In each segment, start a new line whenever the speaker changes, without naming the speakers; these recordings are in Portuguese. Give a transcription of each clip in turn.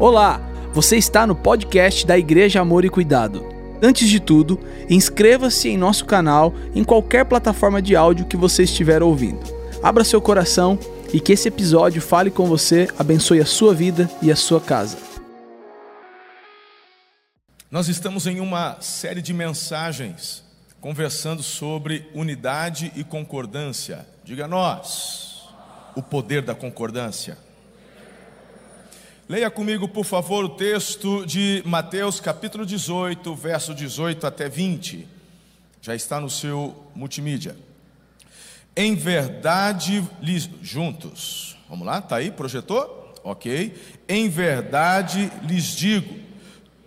Olá, você está no podcast da Igreja Amor e Cuidado. Antes de tudo, inscreva-se em nosso canal em qualquer plataforma de áudio que você estiver ouvindo. Abra seu coração e que esse episódio fale com você, abençoe a sua vida e a sua casa.
Nós estamos em uma série de mensagens conversando sobre unidade e concordância. Diga nós, o poder da concordância. Leia comigo, por favor, o texto de Mateus capítulo 18, verso 18 até 20. Já está no seu multimídia. Em verdade, lhes, juntos. Vamos lá, tá aí, projetor? OK. Em verdade lhes digo,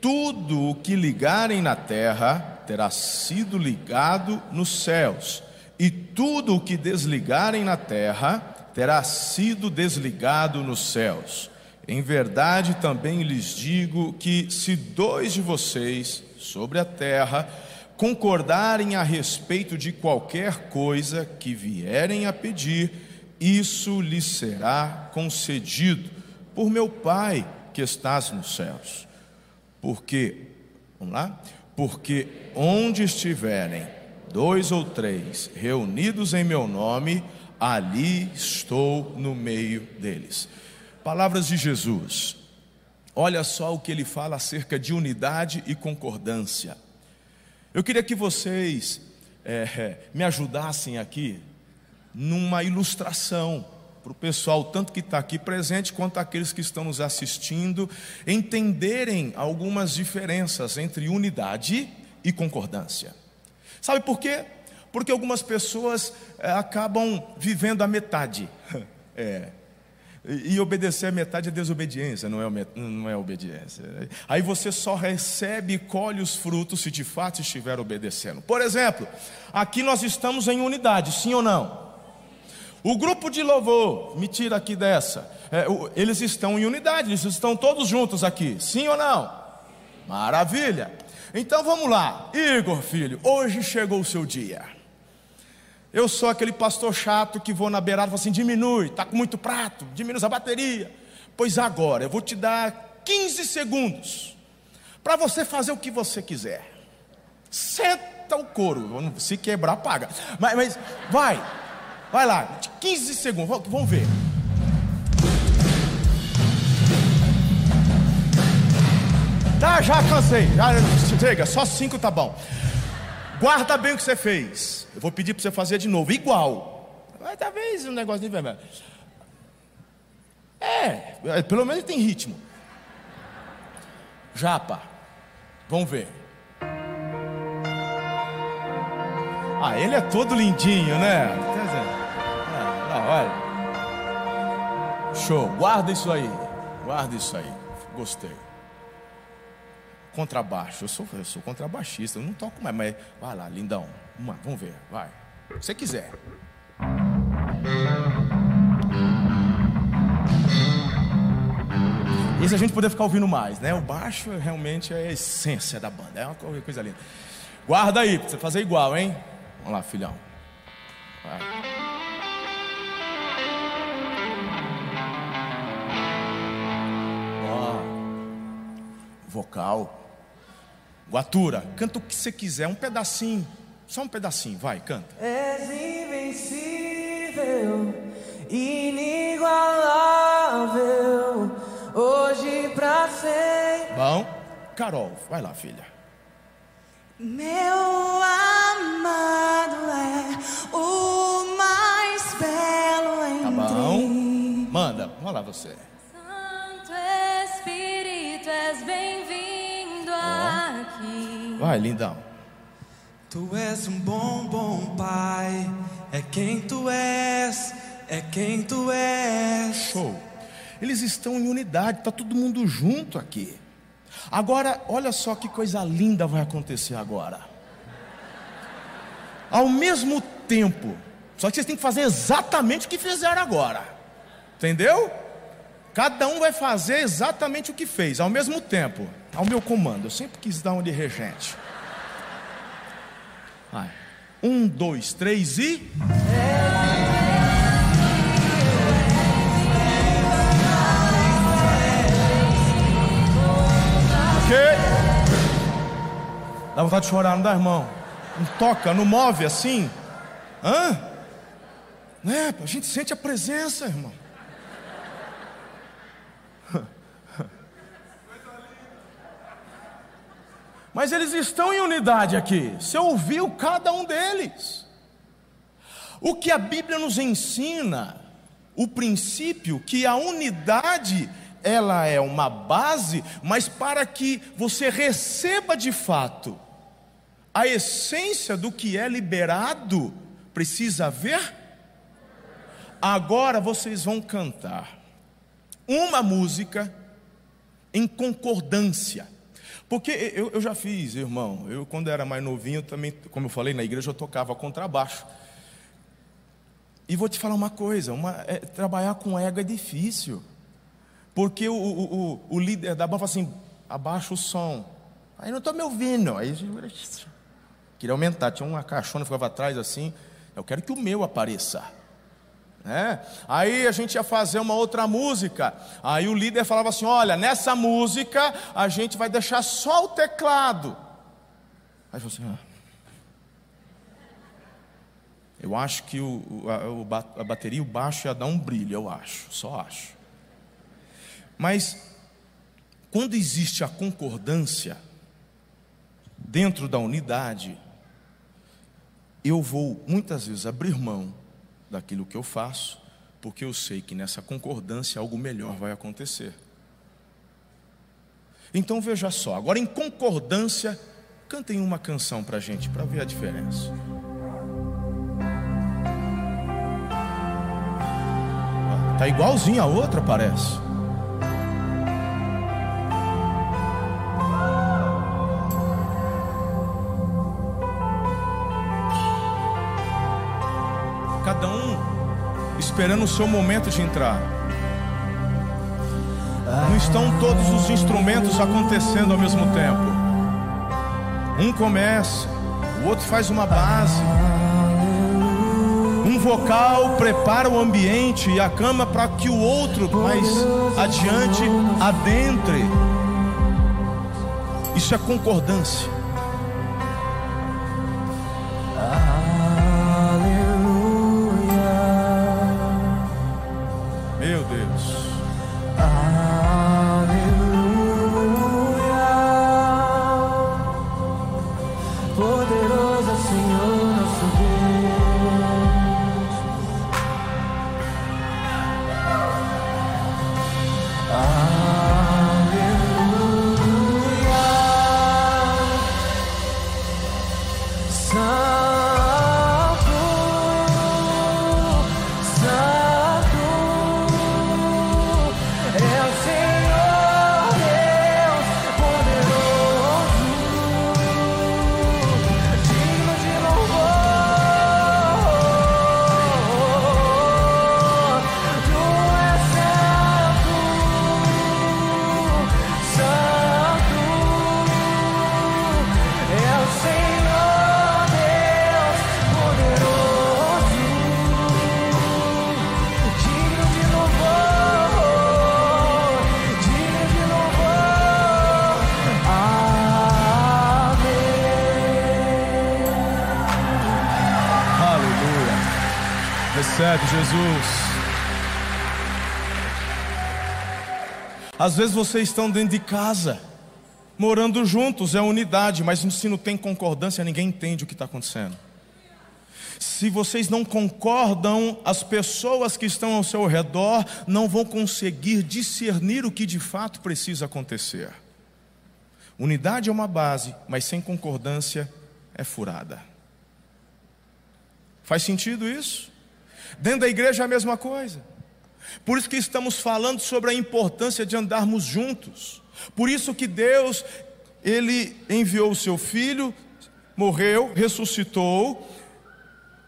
tudo o que ligarem na terra terá sido ligado nos céus, e tudo o que desligarem na terra terá sido desligado nos céus. Em verdade também lhes digo que se dois de vocês sobre a terra concordarem a respeito de qualquer coisa que vierem a pedir, isso lhes será concedido por meu Pai que estás nos céus. Porque, vamos lá? Porque onde estiverem dois ou três reunidos em meu nome, ali estou no meio deles. Palavras de Jesus. Olha só o que ele fala acerca de unidade e concordância. Eu queria que vocês é, me ajudassem aqui numa ilustração para o pessoal, tanto que está aqui presente quanto aqueles que estão nos assistindo, entenderem algumas diferenças entre unidade e concordância. Sabe por quê? Porque algumas pessoas é, acabam vivendo a metade. É, e obedecer a metade é desobediência, não é, não é obediência. Aí você só recebe e colhe os frutos se de fato estiver obedecendo. Por exemplo, aqui nós estamos em unidade, sim ou não? O grupo de louvor, me tira aqui dessa. É, eles estão em unidade, eles estão todos juntos aqui, sim ou não? Maravilha. Então vamos lá, Igor, filho, hoje chegou o seu dia. Eu sou aquele pastor chato que vou na beirada e falo assim: diminui, está com muito prato, diminui a bateria. Pois agora, eu vou te dar 15 segundos para você fazer o que você quiser. Senta o couro, se quebrar, paga. Mas, mas vai, vai lá, 15 segundos, vamos ver. Tá, já cansei, já chega, só cinco tá bom. Guarda bem o que você fez. Eu vou pedir para você fazer de novo, igual. Mas talvez um negócio de vermelho. É, é, pelo menos tem ritmo. Japa, vamos ver. Ah, ele é todo lindinho, né? Não, olha. Show, guarda isso aí. Guarda isso aí. Gostei contrabaixo. Eu sou, eu sou contrabaixista, eu não toco mais, mas vai lá, lindão. Vamos ver, vai. Se você quiser. Esse a gente poder ficar ouvindo mais, né? O baixo realmente é a essência da banda, é uma coisa linda. Guarda aí, pra você fazer igual, hein? Vamos lá, filhão. Vai. vocal. Guatura, canta o que você quiser, um pedacinho, só um pedacinho, vai, canta.
És invencível, inigualável, hoje pra sempre.
Bom, Carol, vai lá, filha.
Meu amado é o mais belo entre.
Tá bom, manda, vamos lá você.
Santo Espírito, és bem-vindo aqui.
Vai, lindão.
Tu és um bom, bom pai. É quem tu és, é quem tu és.
Show. Eles estão em unidade, tá todo mundo junto aqui. Agora, olha só que coisa linda vai acontecer agora. Ao mesmo tempo, só que vocês têm que fazer exatamente o que fizeram agora. Entendeu? Cada um vai fazer exatamente o que fez, ao mesmo tempo, ao meu comando. Eu sempre quis dar um de regente. Vai. Um, dois, três e. Ok? Dá vontade de chorar, não dá, irmão? Não toca, não move assim? Hã? Né? A gente sente a presença, irmão. Mas eles estão em unidade aqui. Você ouviu cada um deles. O que a Bíblia nos ensina, o princípio que a unidade ela é uma base, mas para que você receba de fato a essência do que é liberado, precisa haver. Agora vocês vão cantar uma música em concordância. Porque eu, eu, já fiz, irmão. Eu, quando era mais novinho, também, como eu falei na igreja, eu tocava contrabaixo. E vou te falar uma coisa: uma, é, trabalhar com ego é difícil. Porque o, o, o, o líder da banda fala assim: abaixa o som. Aí não estou me ouvindo. Aí queria aumentar. Tinha uma caixona que ficava atrás assim. Eu quero que o meu apareça. É. Aí a gente ia fazer uma outra música. Aí o líder falava assim: Olha, nessa música a gente vai deixar só o teclado. Aí falei assim: ah. Eu acho que o, a, a bateria o baixo ia dar um brilho, eu acho, só acho. Mas, quando existe a concordância dentro da unidade, eu vou muitas vezes abrir mão daquilo que eu faço, porque eu sei que nessa concordância algo melhor vai acontecer. Então veja só, agora em concordância, cantem uma canção para a gente, para ver a diferença. Tá igualzinho a outra, parece. Esperando o seu momento de entrar. Não estão todos os instrumentos acontecendo ao mesmo tempo. Um começa, o outro faz uma base. Um vocal prepara o ambiente e a cama para que o outro mais adiante adentre. Isso é concordância. Jesus. Às vezes vocês estão dentro de casa, morando juntos, é unidade, mas se não tem concordância, ninguém entende o que está acontecendo. Se vocês não concordam, as pessoas que estão ao seu redor não vão conseguir discernir o que de fato precisa acontecer. Unidade é uma base, mas sem concordância é furada. Faz sentido isso? Dentro da igreja é a mesma coisa. Por isso que estamos falando sobre a importância de andarmos juntos. Por isso que Deus, ele enviou o seu filho, morreu, ressuscitou.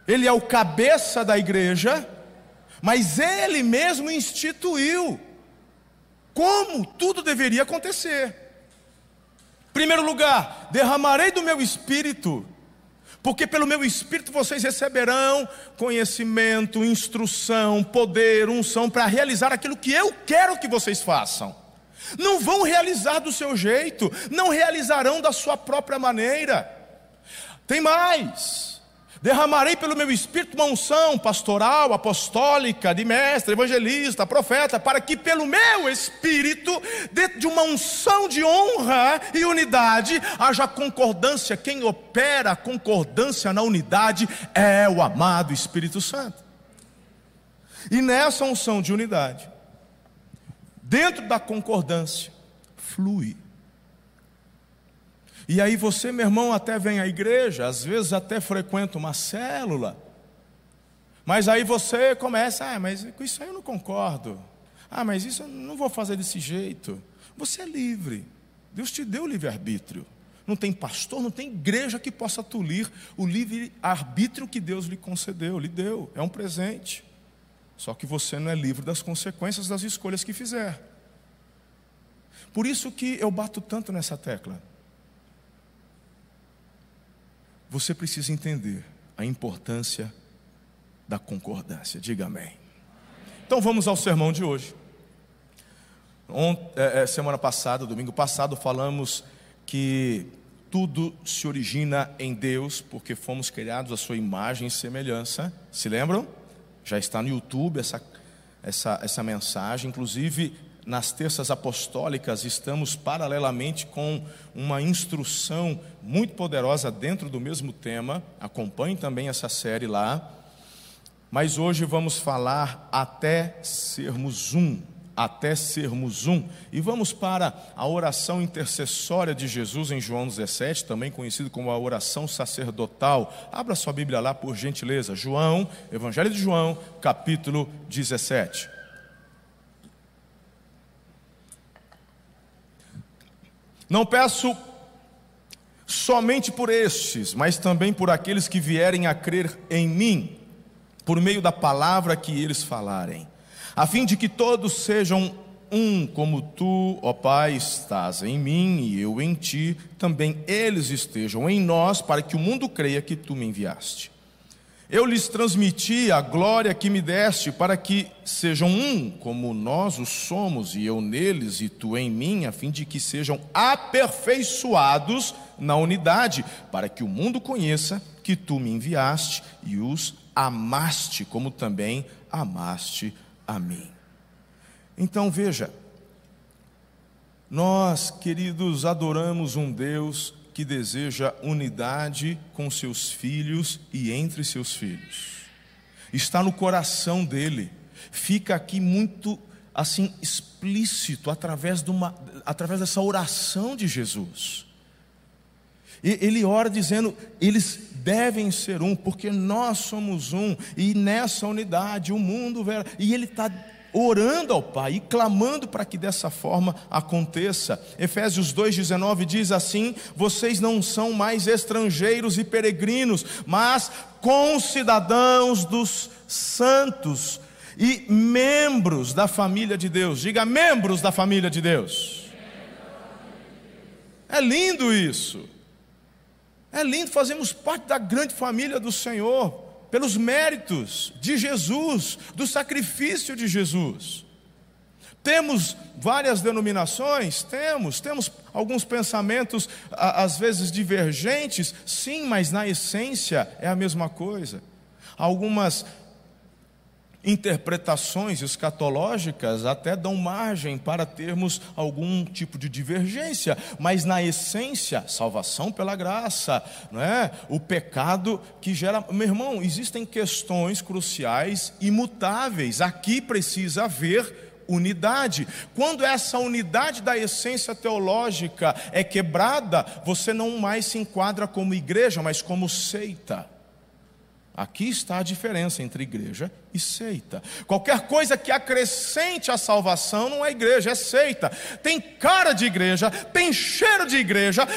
Ele é o cabeça da igreja, mas ele mesmo instituiu como tudo deveria acontecer. Primeiro lugar, derramarei do meu espírito porque pelo meu espírito vocês receberão conhecimento, instrução, poder, unção para realizar aquilo que eu quero que vocês façam. Não vão realizar do seu jeito, não realizarão da sua própria maneira. Tem mais. Derramarei pelo meu espírito uma unção pastoral, apostólica, de mestre, evangelista, profeta, para que pelo meu espírito, dentro de uma unção de honra e unidade, haja concordância. Quem opera a concordância na unidade é o amado Espírito Santo. E nessa unção de unidade, dentro da concordância, flui. E aí você, meu irmão, até vem à igreja, às vezes até frequenta uma célula, mas aí você começa, ah, mas com isso aí eu não concordo. Ah, mas isso eu não vou fazer desse jeito. Você é livre. Deus te deu livre-arbítrio. Não tem pastor, não tem igreja que possa tolir o livre-arbítrio que Deus lhe concedeu, lhe deu. É um presente. Só que você não é livre das consequências das escolhas que fizer. Por isso que eu bato tanto nessa tecla. Você precisa entender a importância da concordância. Diga amém. Então vamos ao sermão de hoje. É, é, semana passada, domingo passado, falamos que tudo se origina em Deus, porque fomos criados à sua imagem e semelhança. Se lembram? Já está no YouTube essa, essa, essa mensagem. Inclusive, nas terças apostólicas, estamos paralelamente com uma instrução muito poderosa dentro do mesmo tema. Acompanhe também essa série lá. Mas hoje vamos falar até sermos um. Até sermos um. E vamos para a oração intercessória de Jesus em João 17, também conhecido como a oração sacerdotal. Abra sua Bíblia lá, por gentileza. João, Evangelho de João, capítulo 17. Não peço somente por estes, mas também por aqueles que vierem a crer em mim, por meio da palavra que eles falarem, a fim de que todos sejam um, como tu, ó Pai, estás em mim e eu em ti, também eles estejam em nós, para que o mundo creia que tu me enviaste. Eu lhes transmiti a glória que me deste, para que sejam um, como nós o somos, e eu neles e tu em mim, a fim de que sejam aperfeiçoados na unidade, para que o mundo conheça que tu me enviaste e os amaste, como também amaste a mim. Então veja, nós, queridos, adoramos um Deus que deseja unidade com seus filhos e entre seus filhos. Está no coração dele. Fica aqui muito assim explícito através de uma através dessa oração de Jesus. E ele ora dizendo: eles devem ser um, porque nós somos um, e nessa unidade o mundo verá. E ele está orando ao Pai e clamando para que dessa forma aconteça. Efésios 2,19 diz assim: Vocês não são mais estrangeiros e peregrinos, mas concidadãos dos santos e membros da família de Deus. Diga, membros da família de Deus. É lindo isso. É lindo, fazemos parte da grande família do Senhor pelos méritos de Jesus, do sacrifício de Jesus. Temos várias denominações? Temos. Temos alguns pensamentos, às vezes divergentes? Sim, mas na essência é a mesma coisa. Algumas interpretações escatológicas até dão margem para termos algum tipo de divergência, mas na essência, salvação pela graça, não é? O pecado que gera, meu irmão, existem questões cruciais imutáveis. Aqui precisa haver unidade. Quando essa unidade da essência teológica é quebrada, você não mais se enquadra como igreja, mas como seita. Aqui está a diferença entre igreja e seita. Qualquer coisa que acrescente a salvação não é igreja, é seita. Tem cara de igreja, tem cheiro de igreja,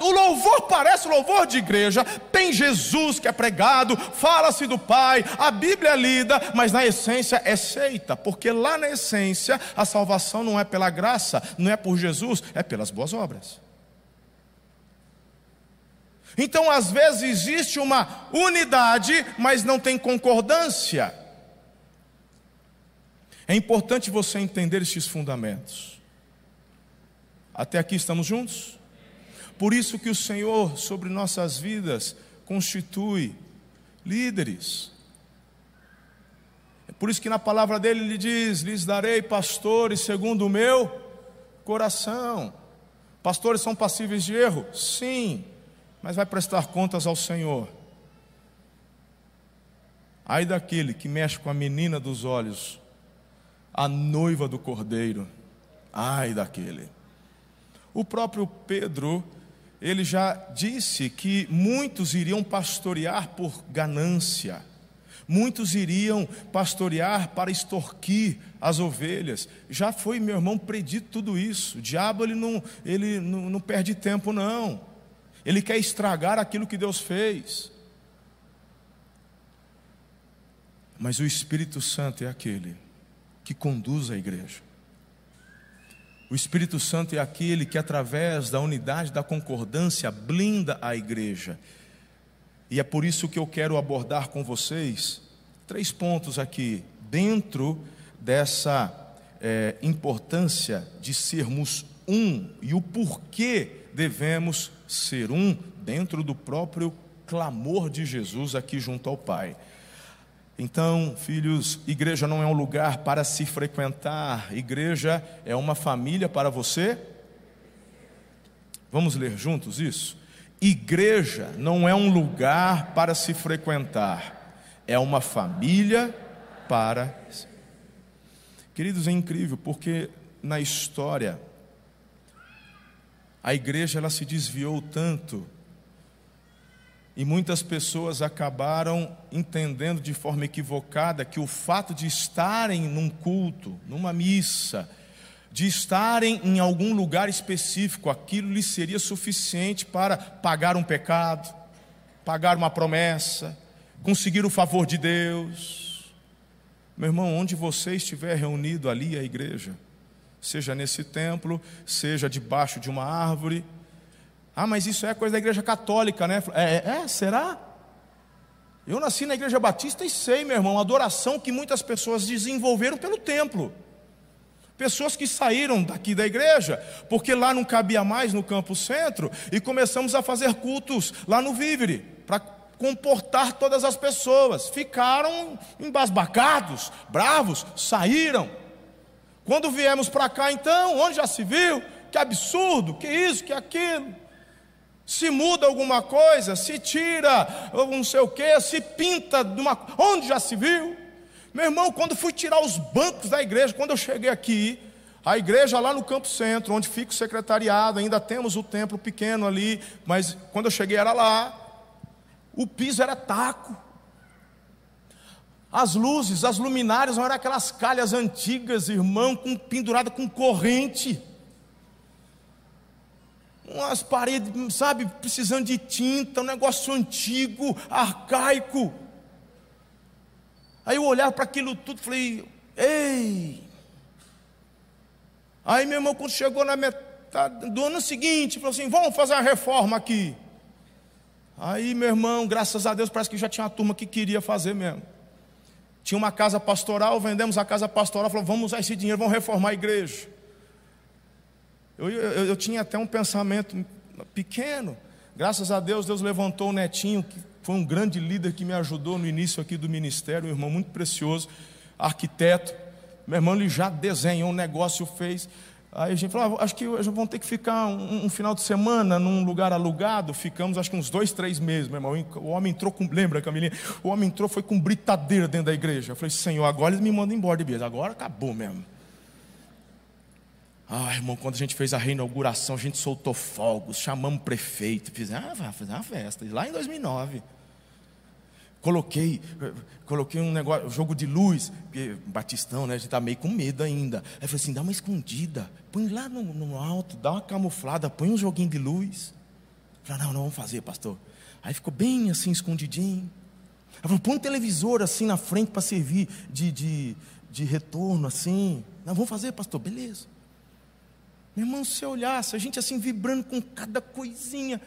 o louvor parece louvor de igreja, tem Jesus que é pregado, fala-se do Pai, a Bíblia é lida, mas na essência é seita, porque lá na essência a salvação não é pela graça, não é por Jesus, é pelas boas obras. Então, às vezes, existe uma unidade, mas não tem concordância. É importante você entender estes fundamentos. Até aqui estamos juntos? Por isso que o Senhor, sobre nossas vidas, constitui líderes. É por isso que na palavra dele ele diz: lhes darei pastores segundo o meu coração. Pastores são passíveis de erro? Sim, mas vai prestar contas ao Senhor. Ai daquele que mexe com a menina dos olhos, a noiva do cordeiro. Ai daquele. O próprio Pedro, ele já disse que muitos iriam pastorear por ganância. Muitos iriam pastorear para extorquir as ovelhas. Já foi, meu irmão, predito tudo isso. O diabo ele não, ele não, não perde tempo, não. Ele quer estragar aquilo que Deus fez. Mas o Espírito Santo é aquele que conduz a igreja. O Espírito Santo é aquele que, através da unidade da concordância, blinda a igreja. E é por isso que eu quero abordar com vocês três pontos aqui, dentro dessa é, importância de sermos um e o porquê devemos ser um dentro do próprio clamor de Jesus aqui junto ao Pai. Então, filhos, igreja não é um lugar para se frequentar, igreja é uma família para você. Vamos ler juntos isso? Igreja não é um lugar para se frequentar, é uma família para. Queridos, é incrível porque na história a igreja ela se desviou tanto e muitas pessoas acabaram entendendo de forma equivocada que o fato de estarem num culto, numa missa, de estarem em algum lugar específico, aquilo lhes seria suficiente para pagar um pecado, pagar uma promessa, conseguir o favor de Deus. Meu irmão, onde você estiver reunido ali, a igreja, seja nesse templo, seja debaixo de uma árvore, ah, mas isso é coisa da igreja católica, né? É, é, é, será? Eu nasci na igreja batista e sei, meu irmão, a adoração que muitas pessoas desenvolveram pelo templo. Pessoas que saíram daqui da igreja, porque lá não cabia mais no campo centro, e começamos a fazer cultos lá no Vívere, para comportar todas as pessoas. Ficaram embasbacados, bravos, saíram. Quando viemos para cá, então, onde já se viu? Que absurdo, que isso, que aquilo se muda alguma coisa, se tira não sei o que, se pinta de uma. Onde já se viu? Meu irmão, quando fui tirar os bancos da igreja, quando eu cheguei aqui, a igreja lá no Campo Centro, onde fica o secretariado, ainda temos o templo pequeno ali, mas quando eu cheguei era lá, o piso era taco. As luzes, as luminárias não eram aquelas calhas antigas, irmão, com pendurada com corrente umas paredes, sabe, precisando de tinta, um negócio antigo, arcaico. Aí eu olhava para aquilo tudo e falei, ei. Aí meu irmão, quando chegou na metade do ano seguinte, falou assim: vamos fazer uma reforma aqui. Aí meu irmão, graças a Deus, parece que já tinha uma turma que queria fazer mesmo. Tinha uma casa pastoral, vendemos a casa pastoral, falou: vamos usar esse dinheiro, vamos reformar a igreja. Eu, eu, eu tinha até um pensamento pequeno. Graças a Deus, Deus levantou o netinho, que foi um grande líder que me ajudou no início aqui do ministério, um irmão muito precioso, arquiteto. Meu irmão ele já desenhou um negócio, fez. Aí a gente falou, ah, acho que vamos ter que ficar um, um, final de semana num lugar alugado. Ficamos acho que uns dois, três meses, meu irmão. O homem entrou com, lembra, Camilinha? O homem entrou, foi com britadeira dentro da igreja. Eu falei, Senhor, agora eles me mandam embora de beleza. Agora acabou mesmo. Ah, irmão, quando a gente fez a reinauguração, a gente soltou fogos, chamamos o prefeito, fizemos ah, fazer uma festa, lá em 2009. Coloquei, coloquei um negócio, jogo de luz, porque Batistão, né? A gente está meio com medo ainda. Aí eu falei assim: dá uma escondida, põe lá no, no alto, dá uma camuflada, põe um joguinho de luz. Eu falei: não, não vamos fazer, pastor. Aí ficou bem assim, escondidinho. Eu falei: põe um televisor assim na frente para servir de, de, de retorno, assim. Não, vamos fazer, pastor, beleza. Meu irmão, se olhasse, a gente assim vibrando com cada coisinha.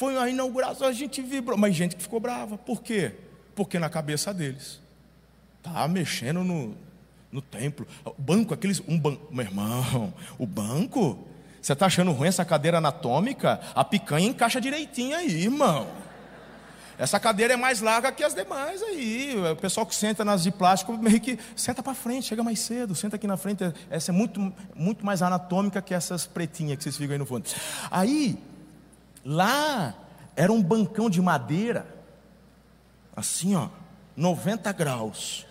Foi a inauguração, a gente vibrou. Mas gente que ficou brava. Por quê? Porque na cabeça deles. Tá mexendo no, no templo. O banco, aqueles. Um ban... Meu irmão, o banco? Você está achando ruim essa cadeira anatômica? A picanha encaixa direitinho aí, irmão. Essa cadeira é mais larga que as demais aí. O pessoal que senta nas de plástico meio que senta para frente, chega mais cedo, senta aqui na frente. Essa é muito, muito mais anatômica que essas pretinhas que vocês ficam aí no fundo. Aí, lá era um bancão de madeira, assim ó, 90 graus.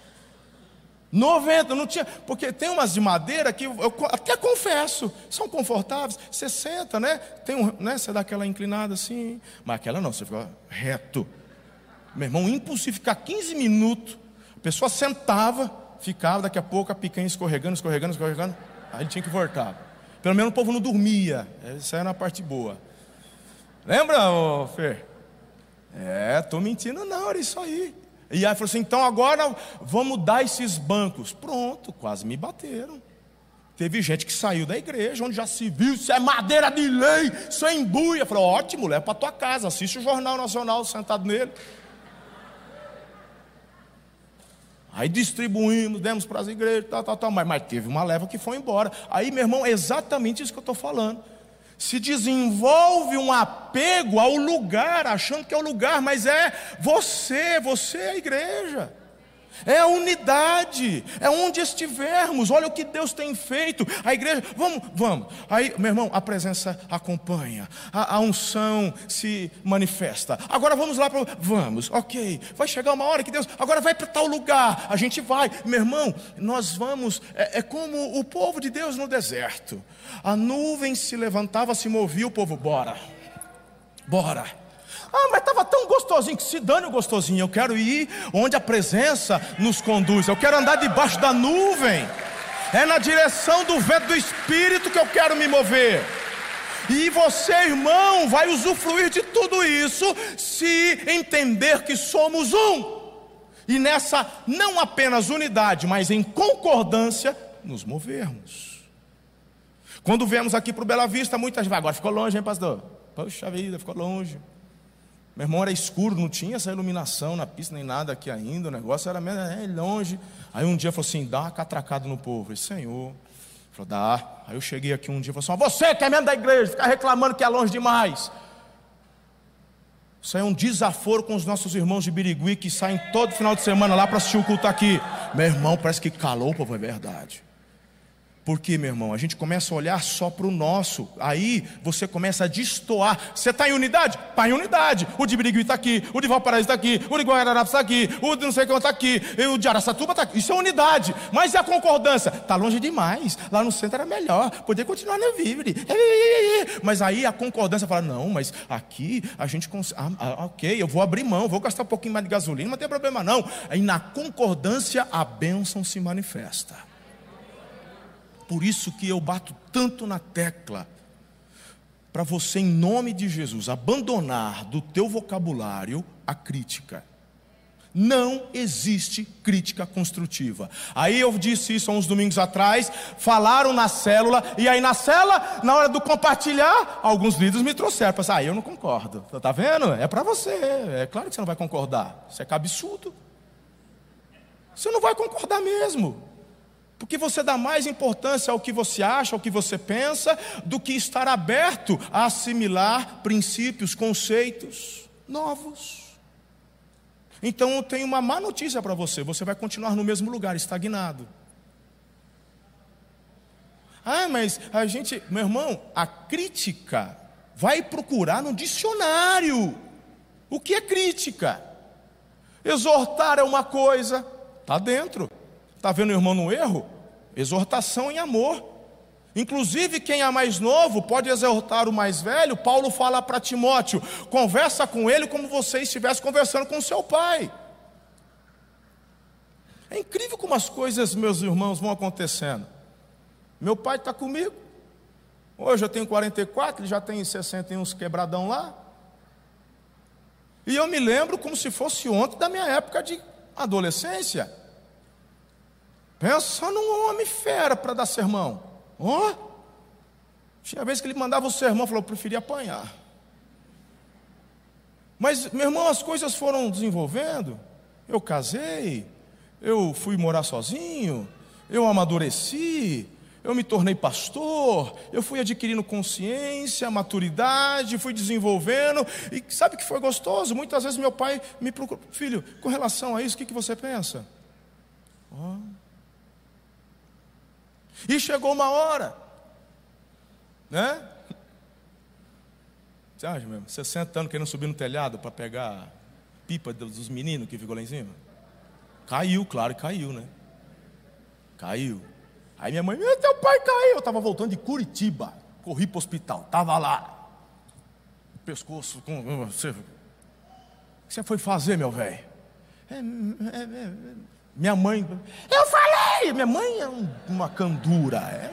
90, não tinha, porque tem umas de madeira que eu até confesso, são confortáveis. Você senta, né? Tem um, né? Você dá aquela inclinada assim, mas aquela não, você fica reto. Meu irmão, impossível ficar 15 minutos. A pessoa sentava, ficava, daqui a pouco a picanha escorregando, escorregando, escorregando. Aí ele tinha que voltar. Pelo menos o povo não dormia. Essa era a parte boa. Lembra, ô Fer? É, tô mentindo, não, era isso aí. E aí falou assim: então agora vamos dar esses bancos. Pronto, quase me bateram. Teve gente que saiu da igreja, onde já se viu, isso é madeira de lei, isso é embuia. Falou: ótimo, leva para tua casa, assiste o Jornal Nacional sentado nele. Aí distribuímos, demos para as igrejas, tal, tal, tal. Mas, mas teve uma leva que foi embora. Aí, meu irmão, é exatamente isso que eu estou falando. Se desenvolve um apego ao lugar, achando que é o lugar, mas é você, você é a igreja é a unidade, é onde estivermos. Olha o que Deus tem feito. A igreja, vamos, vamos. Aí, meu irmão, a presença acompanha, a, a unção se manifesta. Agora vamos lá para. Vamos, ok. Vai chegar uma hora que Deus, agora vai para tal lugar. A gente vai, meu irmão, nós vamos. É, é como o povo de Deus no deserto. A nuvem se levantava, se movia, o povo, bora, bora. Ah, mas estava tão gostosinho que se dane o gostosinho. Eu quero ir onde a presença nos conduz. Eu quero andar debaixo da nuvem. É na direção do vento do Espírito que eu quero me mover. E você, irmão, vai usufruir de tudo isso se entender que somos um. E nessa não apenas unidade, mas em concordância, nos movermos. Quando viemos aqui para o Bela Vista, muitas agora ficou longe, hein, pastor? Poxa vida, ficou longe. Meu irmão era escuro, não tinha essa iluminação na pista nem nada aqui ainda. O negócio era mesmo é, longe. Aí um dia falou assim: dá uma catracada no povo. Eu falei, Senhor. Falou, dá. Aí eu cheguei aqui um dia e falei assim: você que é mesmo da igreja, ficar reclamando que é longe demais. Isso é um desaforo com os nossos irmãos de Birigui que saem todo final de semana lá para assistir o culto aqui. Meu irmão, parece que calou, povo, é verdade. Porque, meu irmão, a gente começa a olhar só para o nosso, aí você começa a destoar. Você está em unidade? Está em unidade. O de Birigui está aqui, o de Valparaíso está aqui, o de Guararapes está aqui, o de não sei quanto está aqui, o de Araçatuba está aqui. Isso é unidade. Mas e a concordância? Está longe demais. Lá no centro era melhor, poder continuar na Vivre. Mas aí a concordância fala: não, mas aqui a gente consegue. Ah, ah, ok, eu vou abrir mão, vou gastar um pouquinho mais de gasolina, não tem problema não. Aí na concordância a bênção se manifesta. Por isso que eu bato tanto na tecla para você, em nome de Jesus, abandonar do teu vocabulário a crítica. Não existe crítica construtiva. Aí eu disse isso há uns domingos atrás, falaram na célula, e aí na célula, na hora do compartilhar, alguns líderes me trouxeram. Para ah, eu não concordo. Tá vendo? É para você. É claro que você não vai concordar. Isso é absurdo. Você não vai concordar mesmo. Porque você dá mais importância ao que você acha, ao que você pensa, do que estar aberto a assimilar princípios, conceitos novos. Então eu tenho uma má notícia para você: você vai continuar no mesmo lugar, estagnado. Ah, mas a gente, meu irmão, a crítica vai procurar no dicionário. O que é crítica? Exortar é uma coisa, está dentro. Está vendo o irmão no erro? Exortação em amor. Inclusive, quem é mais novo pode exortar o mais velho. Paulo fala para Timóteo: conversa com ele como você estivesse conversando com seu pai. É incrível como as coisas, meus irmãos, vão acontecendo. Meu pai está comigo. Hoje eu tenho 44, ele já tem 61 quebradão lá. E eu me lembro como se fosse ontem da minha época de adolescência. Pensa num homem fera para dar sermão. Oh, tinha vez que ele mandava o sermão, falou, eu preferia apanhar. Mas, meu irmão, as coisas foram desenvolvendo. Eu casei, eu fui morar sozinho, eu amadureci, eu me tornei pastor, eu fui adquirindo consciência, maturidade, fui desenvolvendo, e sabe que foi gostoso? Muitas vezes meu pai me procurou, filho, com relação a isso, o que, que você pensa? Ó. E chegou uma hora, né? Você acha mesmo? 60 anos querendo subir no telhado para pegar pipa dos meninos que ficou lá em cima? Caiu, claro, caiu, né? Caiu. Aí minha mãe, meu teu pai caiu. Eu estava voltando de Curitiba, corri para o hospital, estava lá. Pescoço com. Você, o que você foi fazer, meu velho? É, é, é, minha mãe. Eu falei! Minha mãe é um- uma candura. É,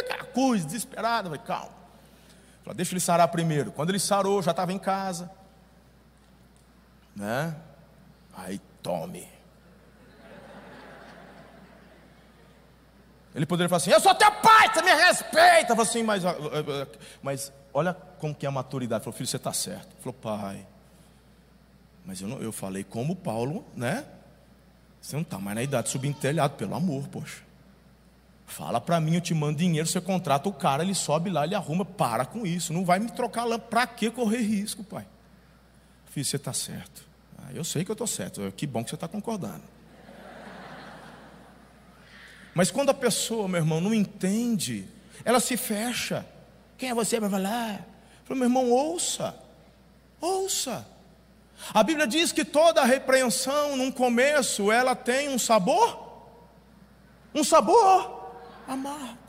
aquela coisa, desesperada. Falei, calma. Falei, deixa ele sarar primeiro. Quando ele sarou, já estava em casa. Né? Aí tome. Ele poderia falar assim: Eu sou teu pai, você me respeita. Eu falei assim, mas, mas olha como que é a maturidade. Ele falou, filho, você está certo. Ele falou, pai. Mas eu, não, eu falei como Paulo, né? Você não está mais na idade de subir em telhado, pelo amor, poxa. Fala para mim, eu te mando dinheiro, você contrata o cara, ele sobe lá, ele arruma. Para com isso, não vai me trocar lâmpada. Para que correr risco, pai? Filho, você está certo. Ah, eu sei que eu estou certo. Que bom que você está concordando. Mas quando a pessoa, meu irmão, não entende, ela se fecha. Quem é você para falar? Eu falo, meu irmão, ouça. Ouça. A Bíblia diz que toda repreensão, num começo, ela tem um sabor, um sabor amargo.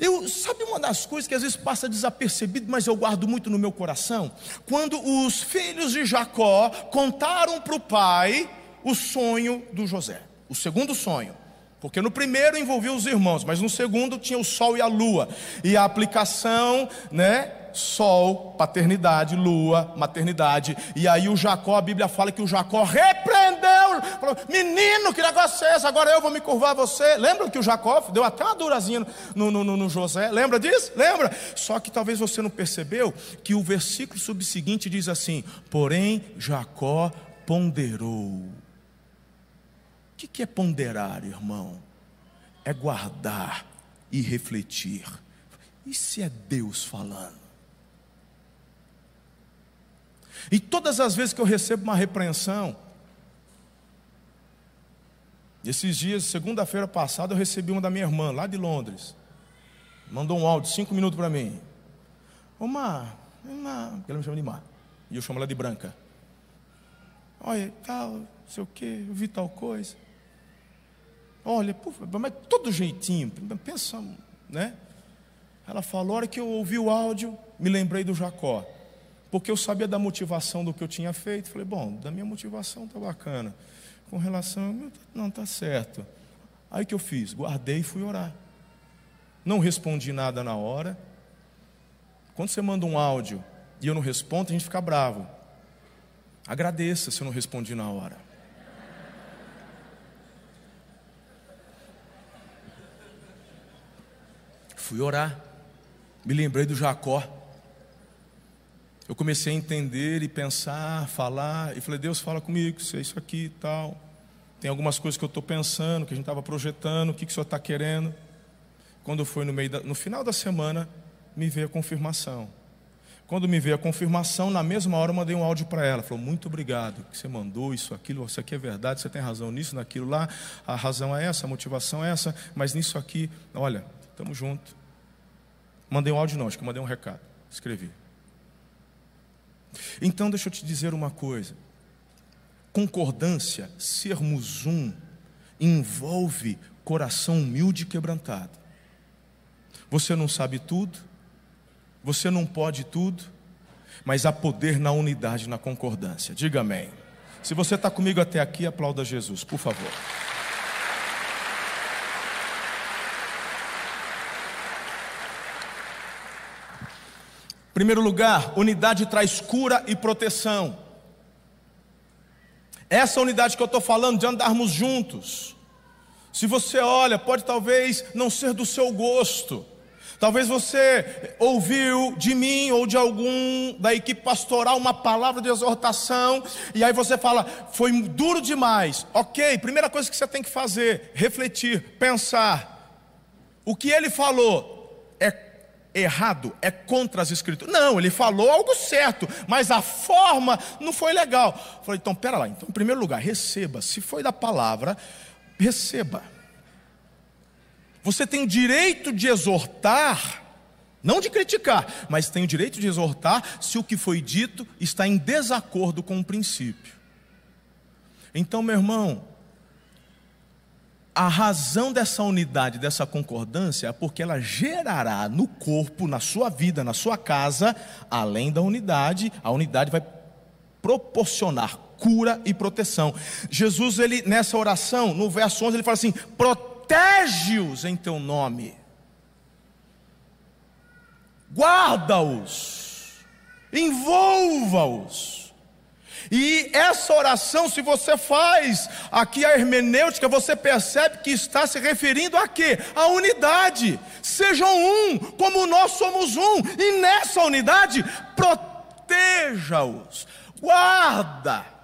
Eu, sabe uma das coisas que às vezes passa desapercebido, mas eu guardo muito no meu coração? Quando os filhos de Jacó contaram para o pai o sonho do José, o segundo sonho. Porque no primeiro envolvia os irmãos, mas no segundo tinha o sol e a lua. E a aplicação, né? Sol, paternidade, lua, maternidade. E aí o Jacó, a Bíblia fala que o Jacó repreendeu. Falou, menino, que negócio é esse? Agora eu vou me curvar a você. Lembra que o Jacó deu até uma durazinha no, no, no, no José? Lembra disso? Lembra? Só que talvez você não percebeu que o versículo subseguinte diz assim: Porém, Jacó ponderou. O que, é ponderar, irmão? É guardar e refletir. E se é Deus falando? E todas as vezes que eu recebo uma repreensão, esses dias, segunda-feira passada, eu recebi uma da minha irmã, lá de Londres. Mandou um áudio, cinco minutos para mim. Ô Mar, porque ela me chama de Mar. E eu chamo ela de Branca. Olha, tal, sei o quê, eu vi tal coisa. Olha, pô, mas todo jeitinho, pensa, né? Ela falou, a hora que eu ouvi o áudio, me lembrei do Jacó. Porque eu sabia da motivação do que eu tinha feito. Falei, bom, da minha motivação tá bacana. Com relação, não, tá certo. Aí que eu fiz? Guardei e fui orar. Não respondi nada na hora. Quando você manda um áudio e eu não respondo, a gente fica bravo. Agradeça se eu não respondi na hora. Fui orar. Me lembrei do Jacó. Eu comecei a entender e pensar, falar, e falei, Deus, fala comigo, se é isso aqui e tal. Tem algumas coisas que eu estou pensando, que a gente estava projetando, o que, que o senhor está querendo. Quando foi no, meio da, no final da semana, me veio a confirmação. Quando me veio a confirmação, na mesma hora eu mandei um áudio para ela. Falou, muito obrigado que você mandou isso, aquilo, isso aqui é verdade, você tem razão nisso, naquilo lá, a razão é essa, a motivação é essa, mas nisso aqui, olha, estamos juntos. Mandei um áudio não, acho que mandei um recado. Escrevi. Então deixa eu te dizer uma coisa. Concordância, sermos um, envolve coração humilde e quebrantado. Você não sabe tudo, você não pode tudo, mas há poder na unidade, na concordância. Diga amém. Se você está comigo até aqui, aplauda Jesus, por favor. Primeiro lugar, unidade traz cura e proteção. Essa unidade que eu estou falando, de andarmos juntos. Se você olha, pode talvez não ser do seu gosto. Talvez você ouviu de mim ou de algum da equipe pastoral uma palavra de exortação, e aí você fala, foi duro demais. Ok, primeira coisa que você tem que fazer: refletir, pensar. O que ele falou errado, é contra as escrituras. Não, ele falou algo certo, mas a forma não foi legal. Falei, então, pera lá, então, em primeiro lugar, receba. Se foi da palavra, receba. Você tem o direito de exortar, não de criticar, mas tem o direito de exortar se o que foi dito está em desacordo com o princípio. Então, meu irmão, a razão dessa unidade, dessa concordância, é porque ela gerará no corpo, na sua vida, na sua casa, além da unidade, a unidade vai proporcionar cura e proteção. Jesus, ele nessa oração, no verso 11, ele fala assim: protege-os em teu nome, guarda-os, envolva-os. E essa oração, se você faz aqui a hermenêutica, você percebe que está se referindo a quê? A unidade. Sejam um, como nós somos um. E nessa unidade, proteja-os, guarda.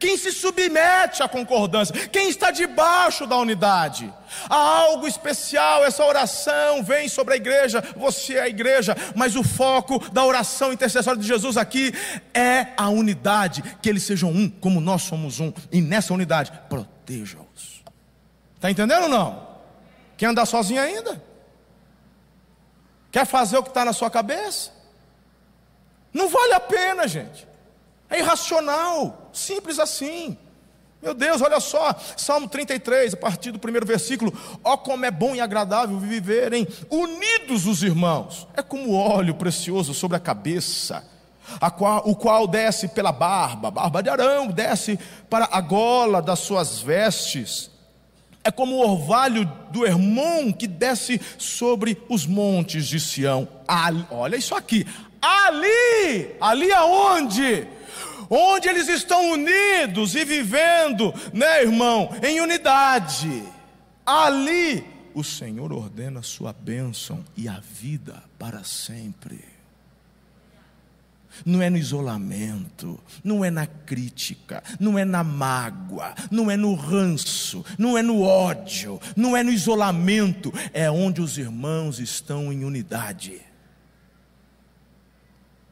Quem se submete à concordância, quem está debaixo da unidade. Há algo especial, essa oração vem sobre a igreja, você é a igreja, mas o foco da oração intercessória de Jesus aqui é a unidade, que eles sejam um, como nós somos um, e nessa unidade, proteja-os. Está entendendo ou não? Quer andar sozinho ainda? Quer fazer o que está na sua cabeça? Não vale a pena, gente. É irracional, simples assim. Meu Deus, olha só, Salmo 33, a partir do primeiro versículo: Ó, oh, como é bom e agradável viverem unidos os irmãos, é como óleo precioso sobre a cabeça, a qual, o qual desce pela barba, barba de Arão, desce para a gola das suas vestes, é como o orvalho do Hermon que desce sobre os montes de Sião. Ali, olha isso aqui, ali, ali aonde? Onde eles estão unidos e vivendo, né, irmão, em unidade. Ali o Senhor ordena a sua bênção e a vida para sempre. Não é no isolamento, não é na crítica, não é na mágoa, não é no ranço, não é no ódio, não é no isolamento, é onde os irmãos estão em unidade